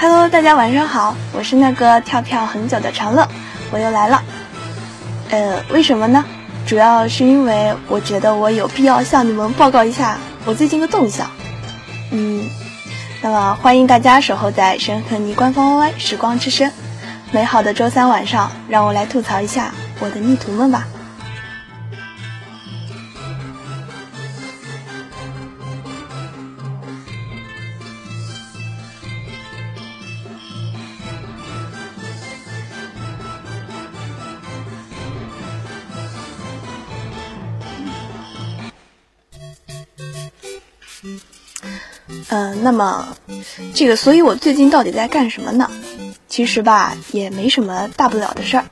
Hello，大家晚上好，我是那个跳跳很久的长乐，我又来了。呃，为什么呢？主要是因为我觉得我有必要向你们报告一下我最近的动向。嗯，那么欢迎大家守候在神和泥官方 YY 时光之声，美好的周三晚上，让我来吐槽一下我的逆徒们吧。那么这个，所以我最近到底在干什么呢？其实吧，也没什么大不了的事儿，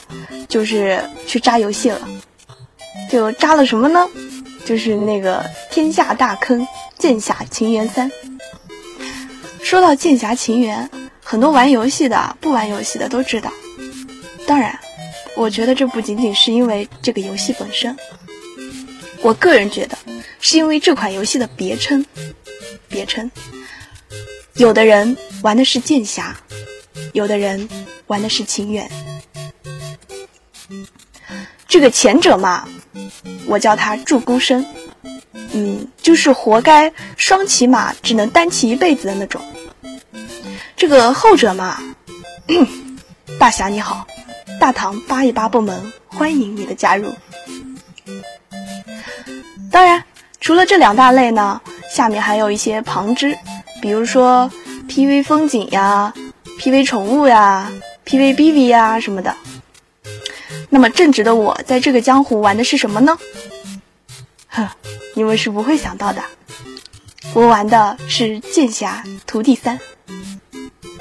就是去扎游戏了。就扎了什么呢？就是那个天下大坑《剑侠情缘三》。说到《剑侠情缘》，很多玩游戏的、不玩游戏的都知道。当然，我觉得这不仅仅是因为这个游戏本身，我个人觉得是因为这款游戏的别称。别称，有的人玩的是剑侠，有的人玩的是情缘。这个前者嘛，我叫他祝孤生，嗯，就是活该双骑马只能单骑一辈子的那种。这个后者嘛，大侠你好，大唐八一八部门欢迎你的加入。当然，除了这两大类呢。下面还有一些旁支，比如说 PV 风景呀、PV 宠物呀、PV BB 呀什么的。那么正直的我在这个江湖玩的是什么呢？呵，你们是不会想到的，我玩的是剑侠徒弟三。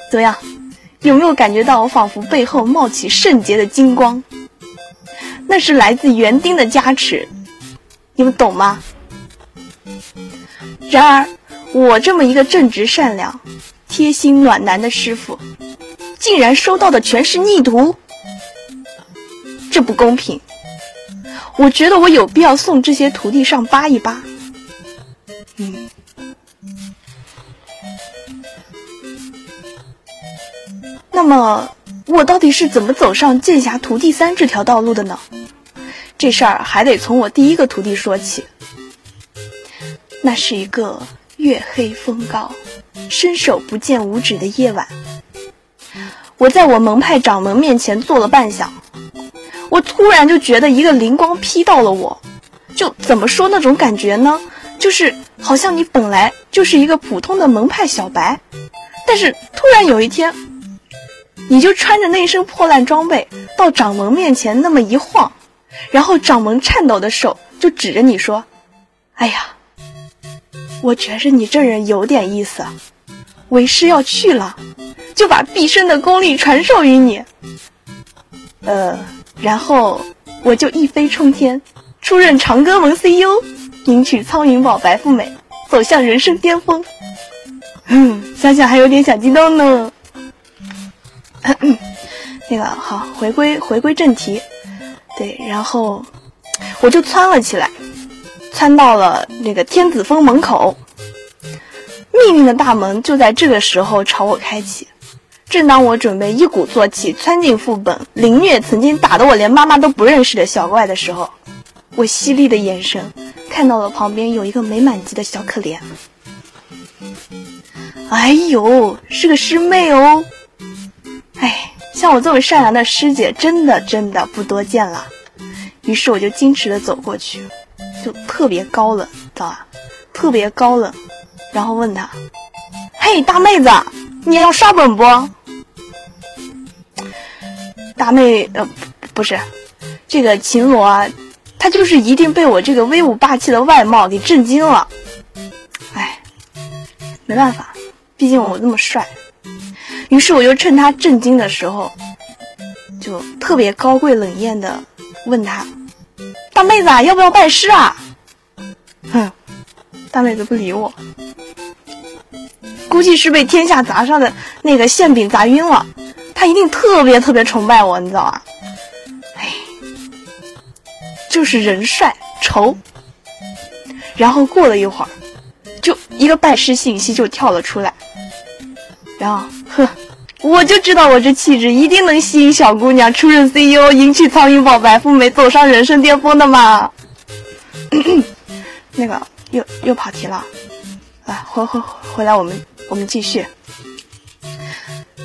怎么样？有没有感觉到我仿佛背后冒起圣洁的金光？那是来自园丁的加持，你们懂吗？然而，我这么一个正直善良、贴心暖男的师傅，竟然收到的全是逆徒，这不公平！我觉得我有必要送这些徒弟上扒一扒。嗯，那么我到底是怎么走上剑侠徒弟三这条道路的呢？这事儿还得从我第一个徒弟说起。那是一个月黑风高、伸手不见五指的夜晚，我在我门派掌门面前坐了半晌，我突然就觉得一个灵光劈到了我，就怎么说那种感觉呢？就是好像你本来就是一个普通的门派小白，但是突然有一天，你就穿着那身破烂装备到掌门面前那么一晃，然后掌门颤抖的手就指着你说：“哎呀。”我觉着你这人有点意思，为师要去了，就把毕生的功力传授于你。呃，然后我就一飞冲天，出任长歌门 CEO，迎娶苍云宝白富美，走向人生巅峰。嗯，想想还有点小激动呢。那个好，回归回归正题，对，然后我就窜了起来。参到了那个天子峰门口，命运的大门就在这个时候朝我开启。正当我准备一鼓作气窜进副本，凌虐曾经打得我连妈妈都不认识的小怪的时候，我犀利的眼神看到了旁边有一个没满级的小可怜。哎呦，是个师妹哦！哎，像我这么善良的师姐，真的真的不多见了。于是我就矜持的走过去。就特别高冷，知道吧？特别高冷，然后问他：“嘿，大妹子，你要刷本不？”大妹，呃，不是，这个秦罗啊，他就是一定被我这个威武霸气的外貌给震惊了。哎，没办法，毕竟我那么帅。于是我就趁他震惊的时候，就特别高贵冷艳的问他。大妹子，要不要拜师啊？哼，大妹子不理我，估计是被天下砸上的那个馅饼砸晕了。他一定特别特别崇拜我，你知道吧？哎，就是人帅丑。然后过了一会儿，就一个拜师信息就跳了出来。然后，呵，我就知道我这气质一定能吸引小姑娘，出任 CEO，迎娶苍蝇宝白富美，走上人生巅峰的嘛。那个又又跑题了，啊，回回回来，我们我们继续。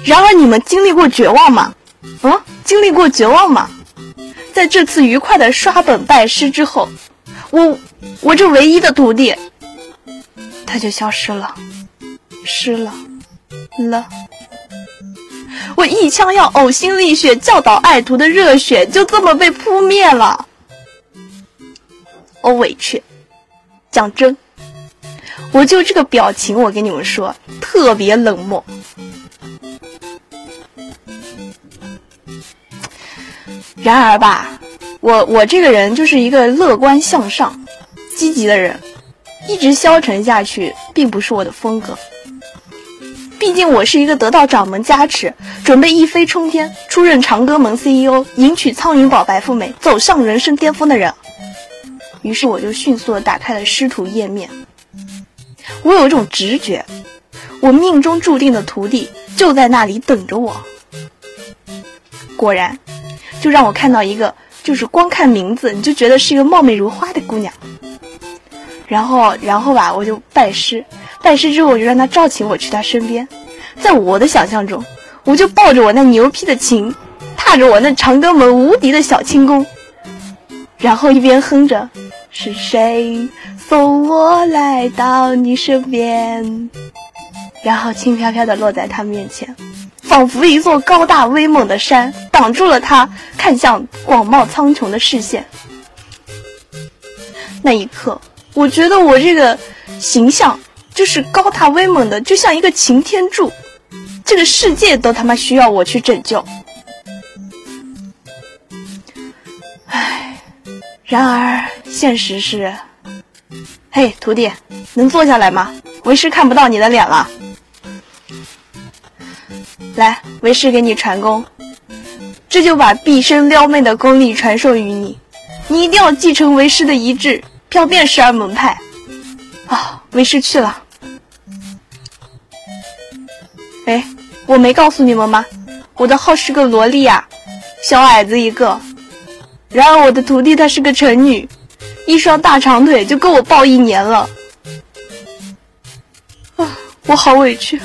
然而你们经历过绝望吗？啊，经历过绝望吗？在这次愉快的刷本拜师之后，我我这唯一的徒弟，他就消失了，失了，了。我一腔要呕心沥血教导爱徒的热血，就这么被扑灭了。我委屈，讲真，我就这个表情，我跟你们说，特别冷漠。然而吧，我我这个人就是一个乐观向上、积极的人，一直消沉下去并不是我的风格。毕竟我是一个得到掌门加持，准备一飞冲天，出任长歌门 CEO，迎娶苍云宝白富美，走上人生巅峰的人。于是我就迅速的打开了师徒页面。我有一种直觉，我命中注定的徒弟就在那里等着我。果然。就让我看到一个，就是光看名字你就觉得是一个貌美如花的姑娘。然后，然后吧，我就拜师，拜师之后我就让他召请我去他身边。在我的想象中，我就抱着我那牛批的琴，踏着我那长歌门无敌的小轻功，然后一边哼着“是谁送我来到你身边”，然后轻飘飘的落在他面前。仿佛一座高大威猛的山，挡住了他看向广袤苍穹的视线。那一刻，我觉得我这个形象就是高大威猛的，就像一个擎天柱，这个世界都他妈需要我去拯救。唉，然而现实是，嘿，徒弟，能坐下来吗？为师看不到你的脸了。来，为师给你传功，这就把毕生撩妹的功力传授于你。你一定要继承为师的遗志，飘遍十二门派。啊，为师去了。哎，我没告诉你们吗？我的号是个萝莉啊，小矮子一个。然而我的徒弟她是个成女，一双大长腿就够我抱一年了。啊，我好委屈。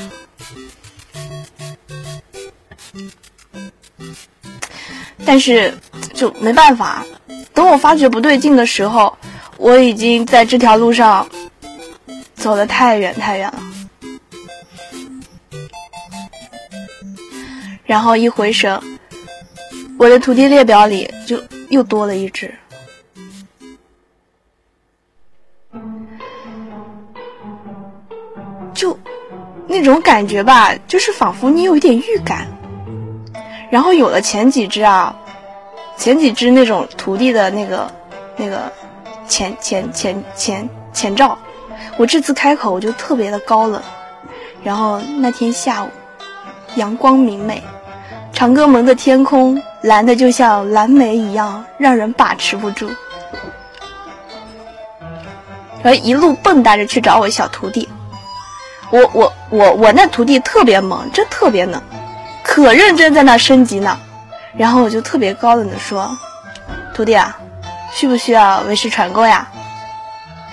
但是，就没办法。等我发觉不对劲的时候，我已经在这条路上走得太远太远了。然后一回神，我的徒弟列表里就又多了一只。就那种感觉吧，就是仿佛你有一点预感。然后有了前几只啊，前几只那种徒弟的那个那个前前前前前兆，我这次开口我就特别的高冷。然后那天下午，阳光明媚，长歌门的天空蓝的就像蓝莓一样，让人把持不住。然后一路蹦跶着去找我小徒弟，我我我我那徒弟特别猛，真特别能。可认真在那升级呢，然后我就特别高冷的说：“徒弟啊，需不需要为师传功呀？”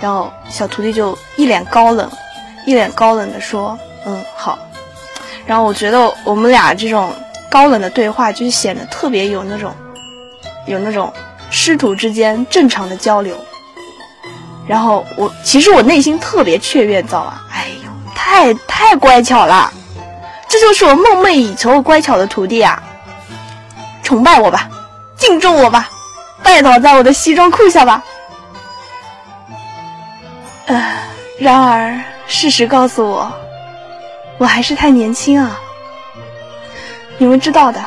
然后小徒弟就一脸高冷，一脸高冷的说：“嗯，好。”然后我觉得我们俩这种高冷的对话就显得特别有那种，有那种师徒之间正常的交流。然后我其实我内心特别雀跃，知道吧？哎呦，太太乖巧了。这就是我梦寐以求乖巧的徒弟啊！崇拜我吧，敬重我吧，拜倒在我的西装裤下吧。呃，然而事实告诉我，我还是太年轻啊。你们知道的，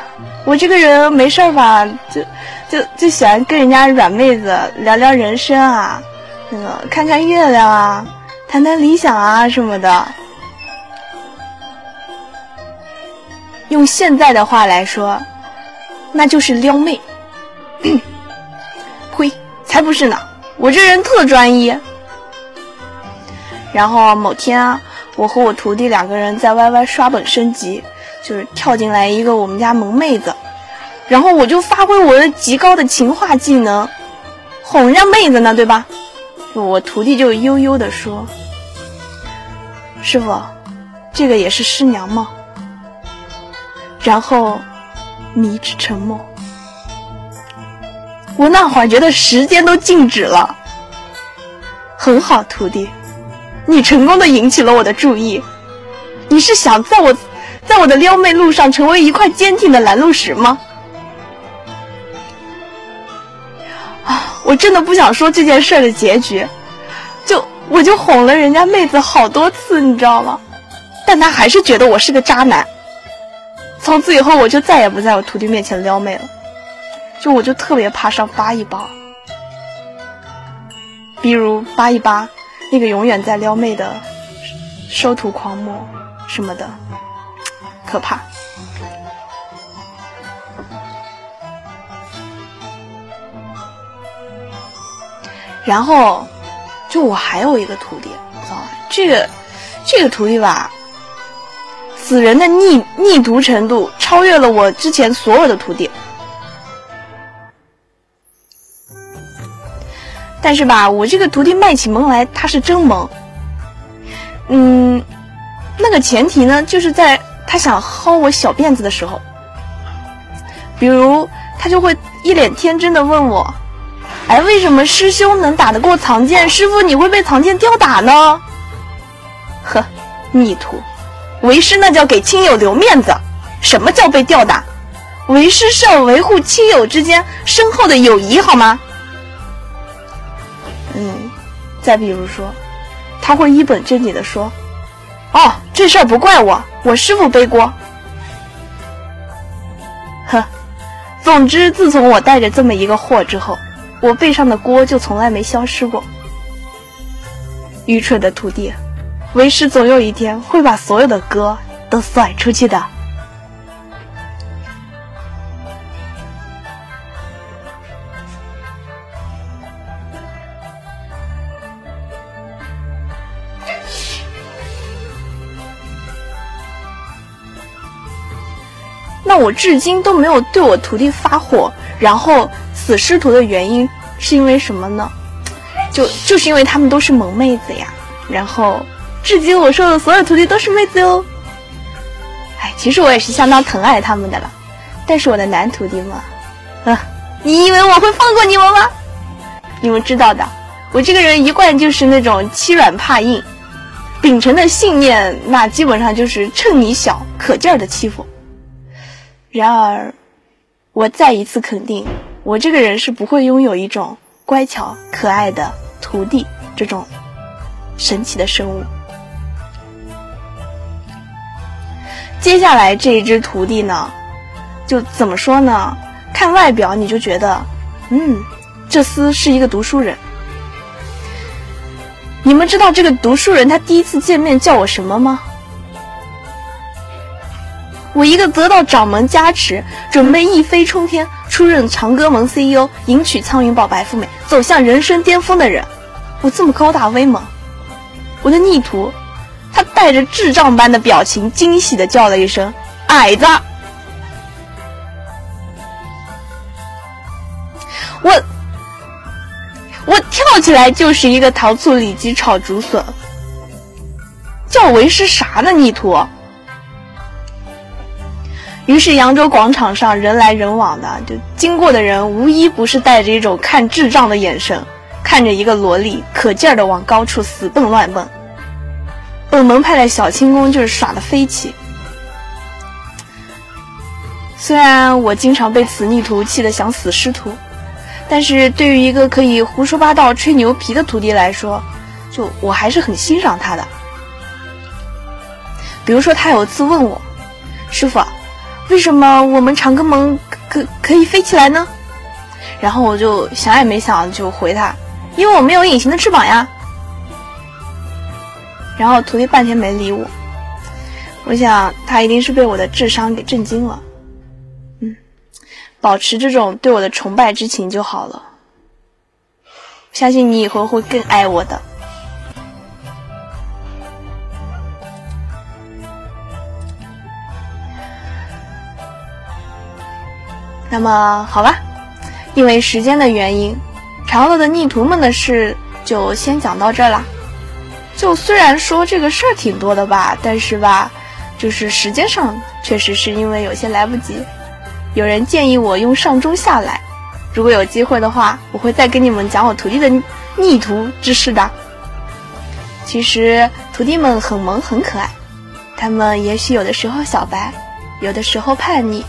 我这个人没事儿吧，就就就喜欢跟人家软妹子聊聊人生啊，那个看看月亮啊，谈谈理想啊什么的。用现在的话来说，那就是撩妹。才不是呢！我这人特专一。然后某天啊，我和我徒弟两个人在 YY 刷本升级，就是跳进来一个我们家萌妹子，然后我就发挥我的极高的情话技能，哄人家妹子呢，对吧？我徒弟就悠悠的说：“师傅，这个也是师娘吗？”然后，你一直沉默。我那会儿觉得时间都静止了。很好，徒弟，你成功的引起了我的注意。你是想在我，在我的撩妹路上成为一块坚挺的拦路石吗？啊，我真的不想说这件事的结局。就我就哄了人家妹子好多次，你知道吗？但他还是觉得我是个渣男。从此以后，我就再也不在我徒弟面前撩妹了。就我就特别怕上八一八，比如八一八那个永远在撩妹的收徒狂魔什么的，可怕。然后，就我还有一个徒弟，知道吧？这个这个徒弟吧，死人的逆逆毒程度超越了我之前所有的徒弟。但是吧，我这个徒弟卖起萌来，他是真萌。嗯，那个前提呢，就是在他想薅我小辫子的时候，比如他就会一脸天真的问我：“哎，为什么师兄能打得过藏剑，师傅你会被藏剑吊打呢？”呵，逆徒，为师那叫给亲友留面子。什么叫被吊打？为师是要维护亲友之间深厚的友谊，好吗？嗯，再比如说，他会一本正经的说：“哦，这事儿不怪我，我师傅背锅。”呵，总之，自从我带着这么一个货之后，我背上的锅就从来没消失过。愚蠢的徒弟，为师总有一天会把所有的歌都甩出去的。我至今都没有对我徒弟发火，然后死师徒的原因是因为什么呢？就就是因为他们都是萌妹子呀。然后，至今我收的所有徒弟都是妹子哟。哎，其实我也是相当疼爱他们的了。但是我的男徒弟嘛，啊，你以为我会放过你们吗？你们知道的，我这个人一贯就是那种欺软怕硬，秉承的信念，那基本上就是趁你小，可劲儿的欺负。然而，我再一次肯定，我这个人是不会拥有一种乖巧可爱的徒弟这种神奇的生物。接下来这一只徒弟呢，就怎么说呢？看外表你就觉得，嗯，这厮是一个读书人。你们知道这个读书人他第一次见面叫我什么吗？我一个得到掌门加持，准备一飞冲天，出任长歌盟 CEO，迎娶苍云宝白富美，走向人生巅峰的人，我这么高大威猛，我的逆徒，他带着智障般的表情，惊喜的叫了一声“矮子”，我我跳起来就是一个糖醋里脊炒竹笋，叫我为师啥呢？逆徒！于是扬州广场上人来人往的，就经过的人无一不是带着一种看智障的眼神，看着一个萝莉可劲儿的往高处死蹦乱蹦。本门派的小轻功就是耍的飞起。虽然我经常被此逆徒气得想死师徒，但是对于一个可以胡说八道吹牛皮的徒弟来说，就我还是很欣赏他的。比如说他有次问我，师傅。为什么我们长歌盟可可以飞起来呢？然后我就想也没想就回他，因为我没有隐形的翅膀呀。然后徒弟半天没理我，我想他一定是被我的智商给震惊了。嗯，保持这种对我的崇拜之情就好了。相信你以后会更爱我的。那么好吧，因为时间的原因，长乐的逆徒们的事就先讲到这儿了。就虽然说这个事儿挺多的吧，但是吧，就是时间上确实是因为有些来不及。有人建议我用上中下来，如果有机会的话，我会再跟你们讲我徒弟的逆徒之事的。其实徒弟们很萌很可爱，他们也许有的时候小白，有的时候叛逆。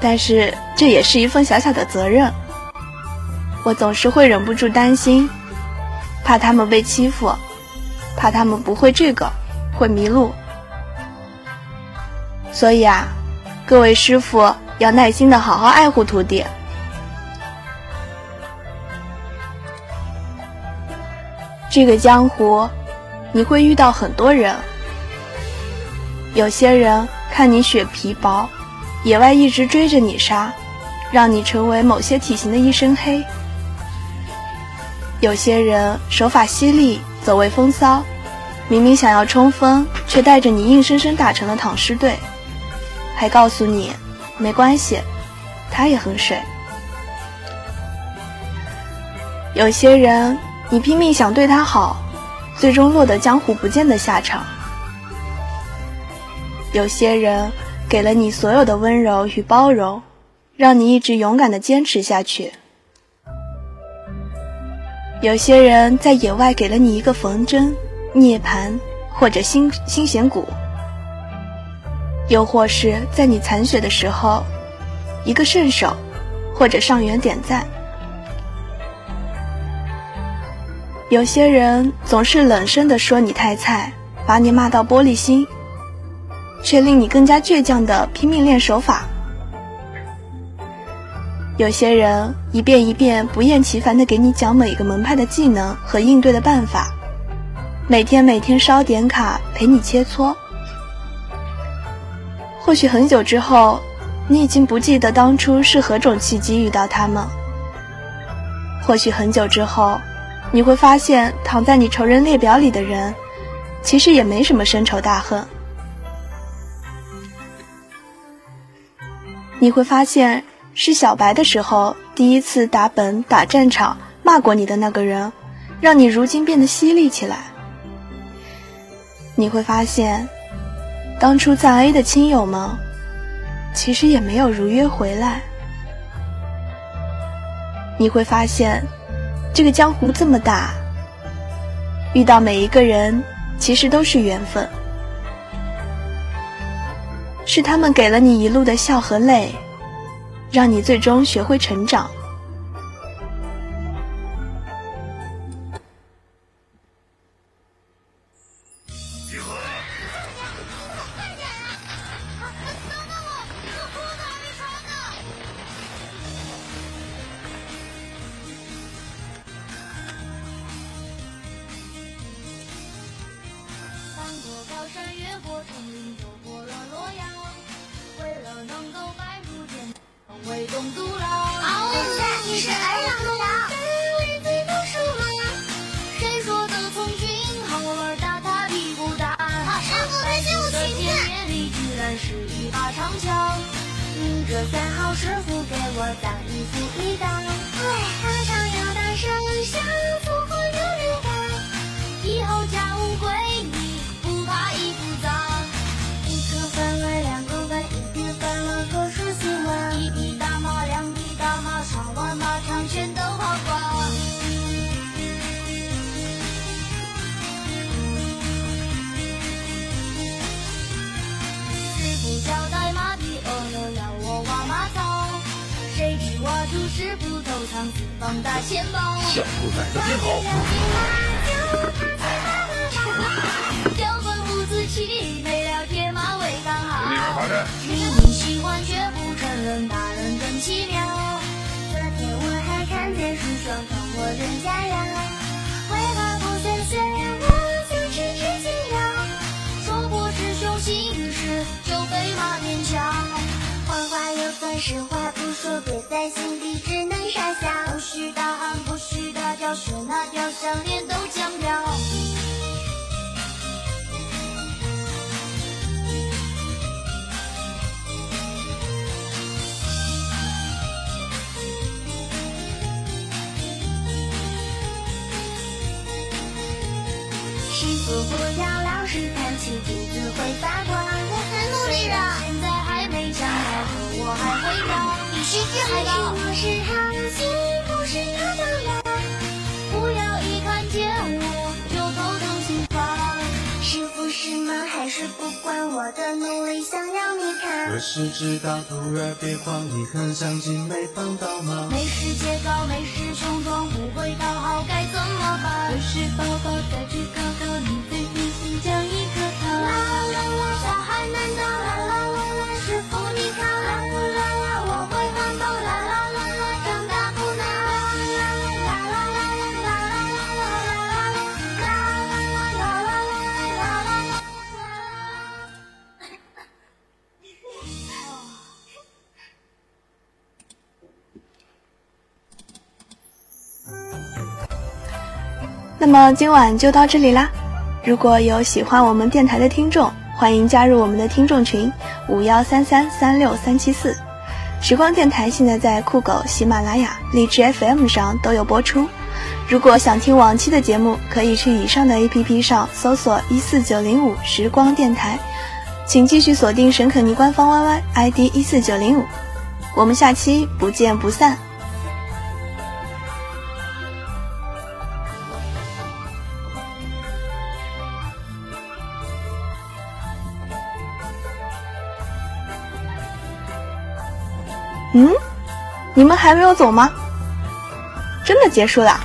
但是这也是一份小小的责任，我总是会忍不住担心，怕他们被欺负，怕他们不会这个，会迷路。所以啊，各位师傅要耐心的好好爱护徒弟。这个江湖，你会遇到很多人，有些人看你血皮薄。野外一直追着你杀，让你成为某些体型的一身黑。有些人手法犀利，走位风骚，明明想要冲锋，却带着你硬生生打成了躺尸队，还告诉你没关系，他也很水。有些人你拼命想对他好，最终落得江湖不见的下场。有些人。给了你所有的温柔与包容，让你一直勇敢的坚持下去。有些人在野外给了你一个缝针、涅槃或者心心弦鼓，又或是在你残血的时候，一个圣手或者上元点赞。有些人总是冷声的说你太菜，把你骂到玻璃心。却令你更加倔强的拼命练手法。有些人一遍一遍不厌其烦的给你讲每个门派的技能和应对的办法，每天每天烧点卡陪你切磋。或许很久之后，你已经不记得当初是何种契机遇到他们。或许很久之后，你会发现躺在你仇人列表里的人，其实也没什么深仇大恨。你会发现，是小白的时候第一次打本打战场骂过你的那个人，让你如今变得犀利起来。你会发现，当初赞 A 的亲友们，其实也没有如约回来。你会发现，这个江湖这么大，遇到每一个人，其实都是缘分。是他们给了你一路的笑和泪，让你最终学会成长。小兔崽子别跑！交关父子气，没了铁马为刚好。明明喜欢却不承认，大心里只能傻笑，不需答案，不需大叫，学那雕像连都墙角。师傅不要老是叹气，金子会发光。我很努力了，现在还没长高，我还会掉。是知还是。我是好心，不是他当然。不要一看见我就头疼心慌。是福是忙还是不管我的努力，想要你看何。时知道徒儿别慌，你很相信没帮到忙。没事借高，没事穷装，不会讨好该怎么办？有时宝宝再去考考，你最贴心讲一颗啦。啦啦啦，小孩难当，那么今晚就到这里啦。如果有喜欢我们电台的听众，欢迎加入我们的听众群五幺三三三六三七四。时光电台现在在酷狗、喜马拉雅、荔枝 FM 上都有播出。如果想听往期的节目，可以去以上的 APP 上搜索一四九零五时光电台，请继续锁定沈可妮官方 YY ID 一四九零五。我们下期不见不散。嗯，你们还没有走吗？真的结束了？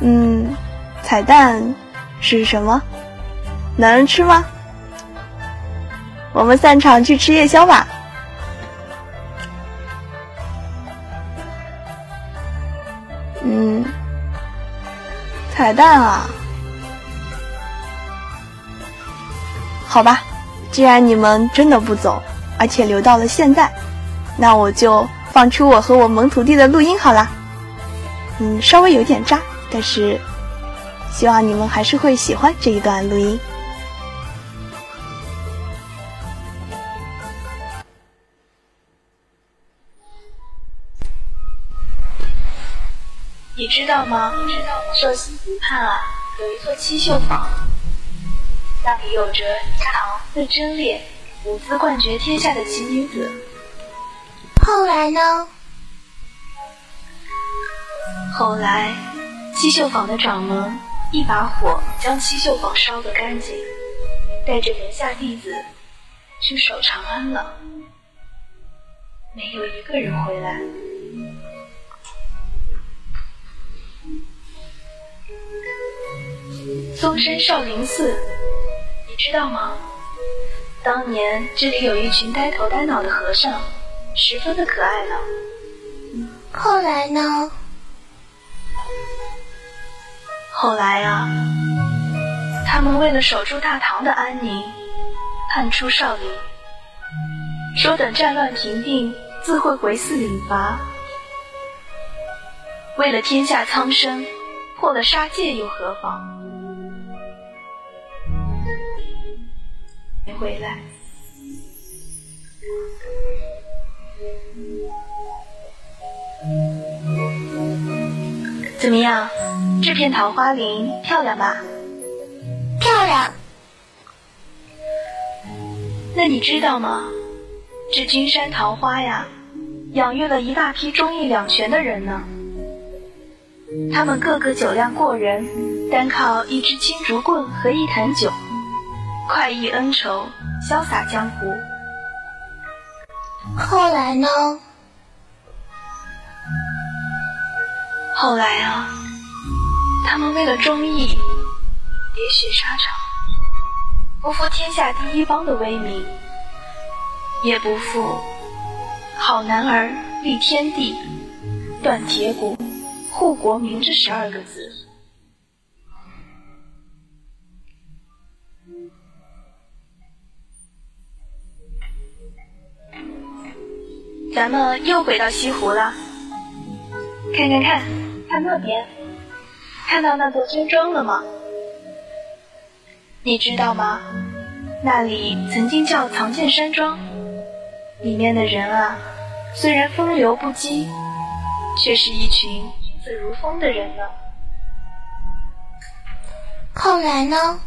嗯，彩蛋是什么？能吃吗？我们散场去吃夜宵吧。嗯，彩蛋啊，好吧。既然你们真的不走，而且留到了现在，那我就放出我和我萌徒弟的录音好啦。嗯，稍微有点渣，但是希望你们还是会喜欢这一段录音。你知道吗？寿星湖畔啊，有一座七秀坊。那里有着家堂最贞烈、舞姿冠绝天下的奇女子。后来呢？后来，七秀坊的掌门一把火将七秀坊烧个干净，带着门下弟子去守长安了，没有一个人回来。嵩山少林寺。你知道吗？当年这里有一群呆头呆脑的和尚，十分的可爱呢。后来呢？后来啊，他们为了守住大唐的安宁，叛出少林，说等战乱平定，自会回寺领罚。为了天下苍生，破了杀戒又何妨？回来。怎么样？这片桃花林漂亮吧？漂亮。那你知道吗？这君山桃花呀，养育了一大批忠义两全的人呢。他们个个酒量过人，单靠一支青竹棍和一坛酒，快意恩仇，潇洒江湖。后来呢？后来啊，他们为了忠义，喋血沙场，不负天下第一帮的威名，也不负“好男儿立天地，断铁骨，护国民”这十二个字。咱们又回到西湖了。看看看，看那边，看到那座村庄了吗？你知道吗？那里曾经叫藏剑山庄，里面的人啊，虽然风流不羁，却是一群子如风的人呢？后来呢？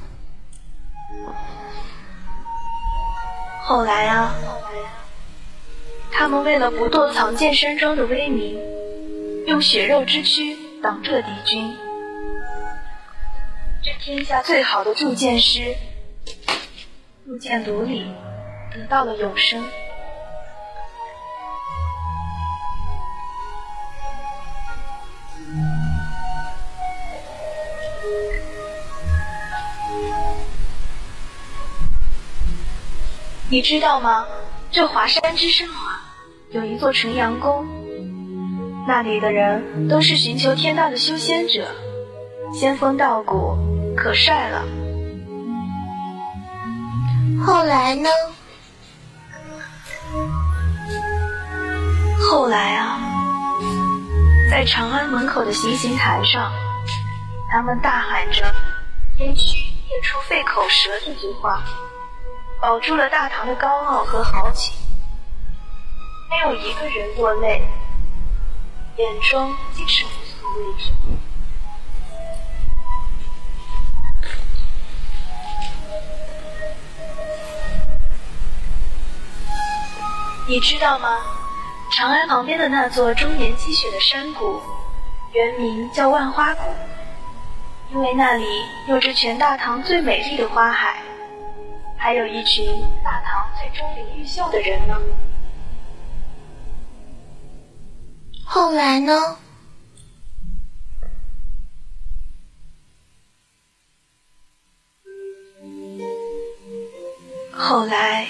后来啊，他们为了不堕藏剑山庄的威名，用血肉之躯挡住了敌军。这天下最好的铸剑师，入剑炉里得到了永生。你知道吗？这华山之上啊，有一座纯阳宫，那里的人都是寻求天道的修仙者，仙风道骨，可帅了。后来呢？后来啊，在长安门口的行刑台上，他们大喊着“也许念出费口舌”这句话。保住了大唐的高傲和豪情，没有一个人落泪，眼中尽是无所畏惧。你知道吗？长安旁边的那座终年积雪的山谷，原名叫万花谷，因为那里有着全大唐最美丽的花海。还有一群大唐最钟灵毓秀的人呢。后来呢？后来，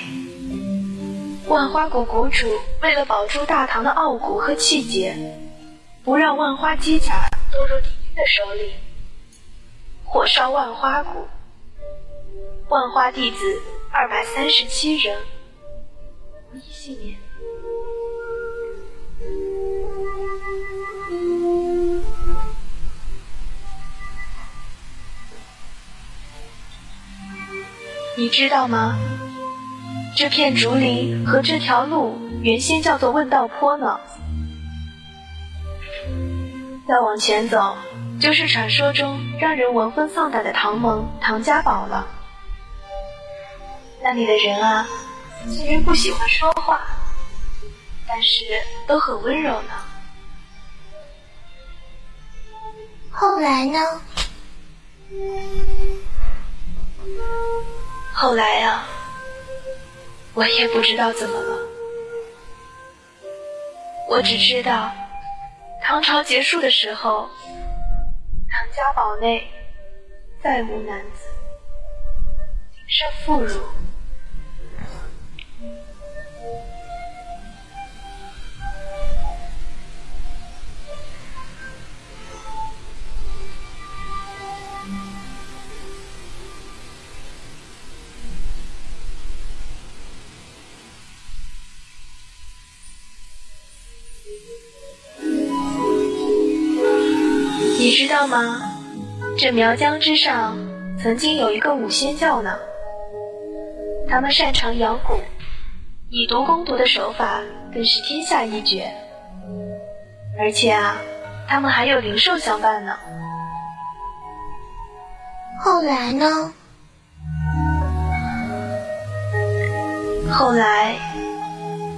万花谷谷主为了保住大唐的傲骨和气节，不让万花机甲落入敌军的手里，火烧万花谷。万花弟子二百三十七人无一幸免。你知道吗？这片竹林和这条路原先叫做问道坡呢。再往前走，就是传说中让人闻风丧胆的唐门唐家堡了。那里的人啊，虽然不喜欢说话，但是都很温柔呢。后来呢？后来啊，我也不知道怎么了。我只知道，唐朝结束的时候，唐家堡内再无男子，仅剩妇孺。知道吗？这苗疆之上曾经有一个五仙教呢，他们擅长养蛊，以毒攻毒的手法更是天下一绝。而且啊，他们还有灵兽相伴呢。后来呢？后来，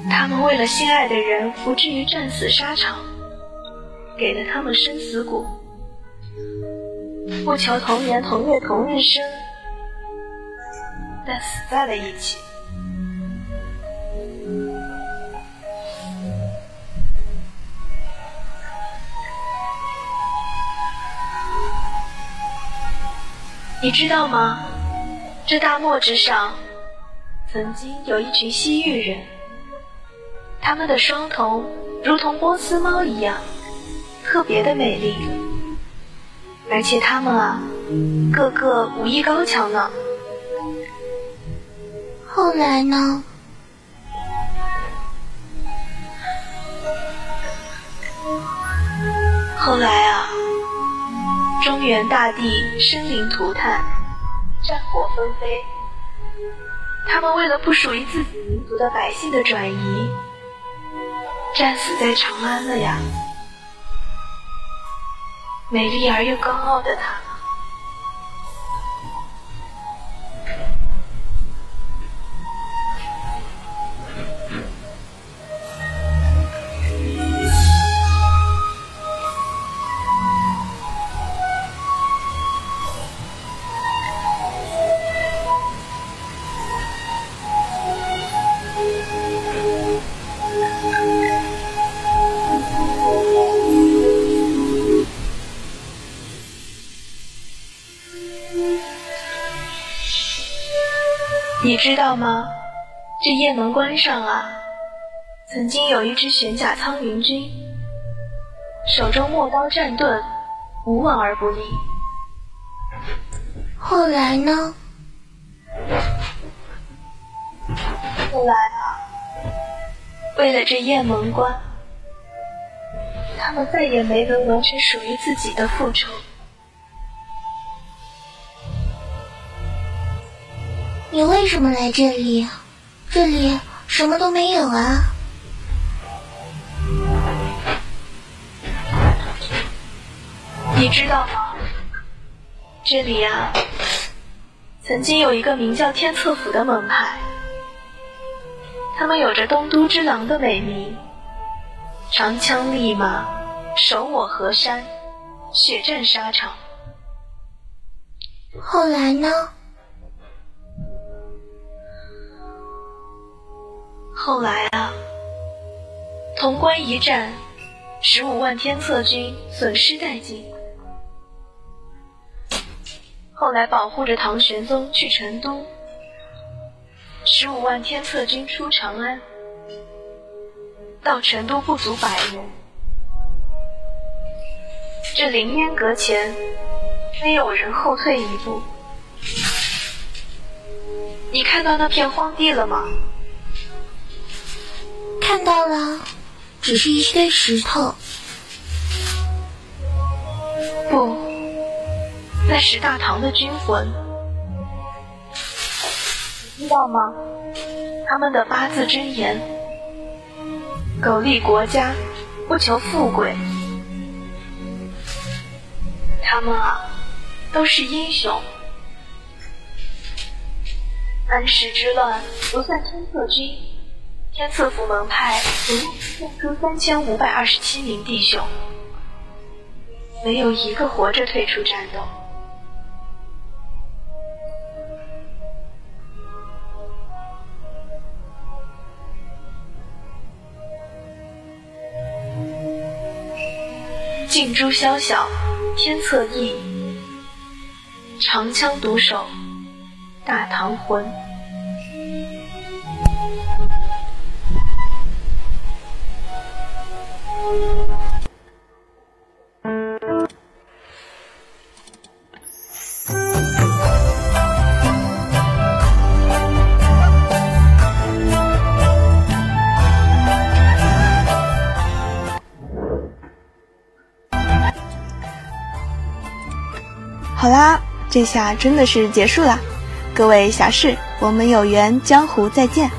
他们为了心爱的人不至于战死沙场，给了他们生死蛊。不求同年同月同日生，但死在了一起。你知道吗？这大漠之上，曾经有一群西域人，他们的双瞳如同波斯猫一样，特别的美丽。而且他们啊，个个武艺高强呢。后来呢？后来啊，中原大地生灵涂炭，战火纷飞。他们为了不属于自己民族的百姓的转移，战死在长安了呀。美丽而又高傲的她。知道吗？这雁门关上啊，曾经有一支玄甲苍云军，手中陌刀战盾，无往而不利。后来呢？后来啊，为了这雁门关，他们再也没能完成属于自己的复仇。你为什么来这里？这里什么都没有啊！你知道吗？这里啊，曾经有一个名叫天策府的门派，他们有着东都之狼的美名，长枪立马，守我河山，血战沙场。后来呢？后来啊，潼关一战，十五万天策军损失殆尽。后来保护着唐玄宗去成都，十五万天策军出长安，到成都不足百人。这凌烟阁前，没有人后退一步。你看到那片荒地了吗？看到了，只是一堆石头。不，那是大唐的军魂。你知道吗？他们的八字真言：苟利国家，不求富贵。他们啊，都是英雄。安史之乱不算天策军。天策府门派总共献出三千五百二十七名弟兄，没有一个活着退出战斗。尽诛宵小，天策翼，长枪独守大唐魂。好啦，这下真的是结束啦！各位侠士，我们有缘江湖再见。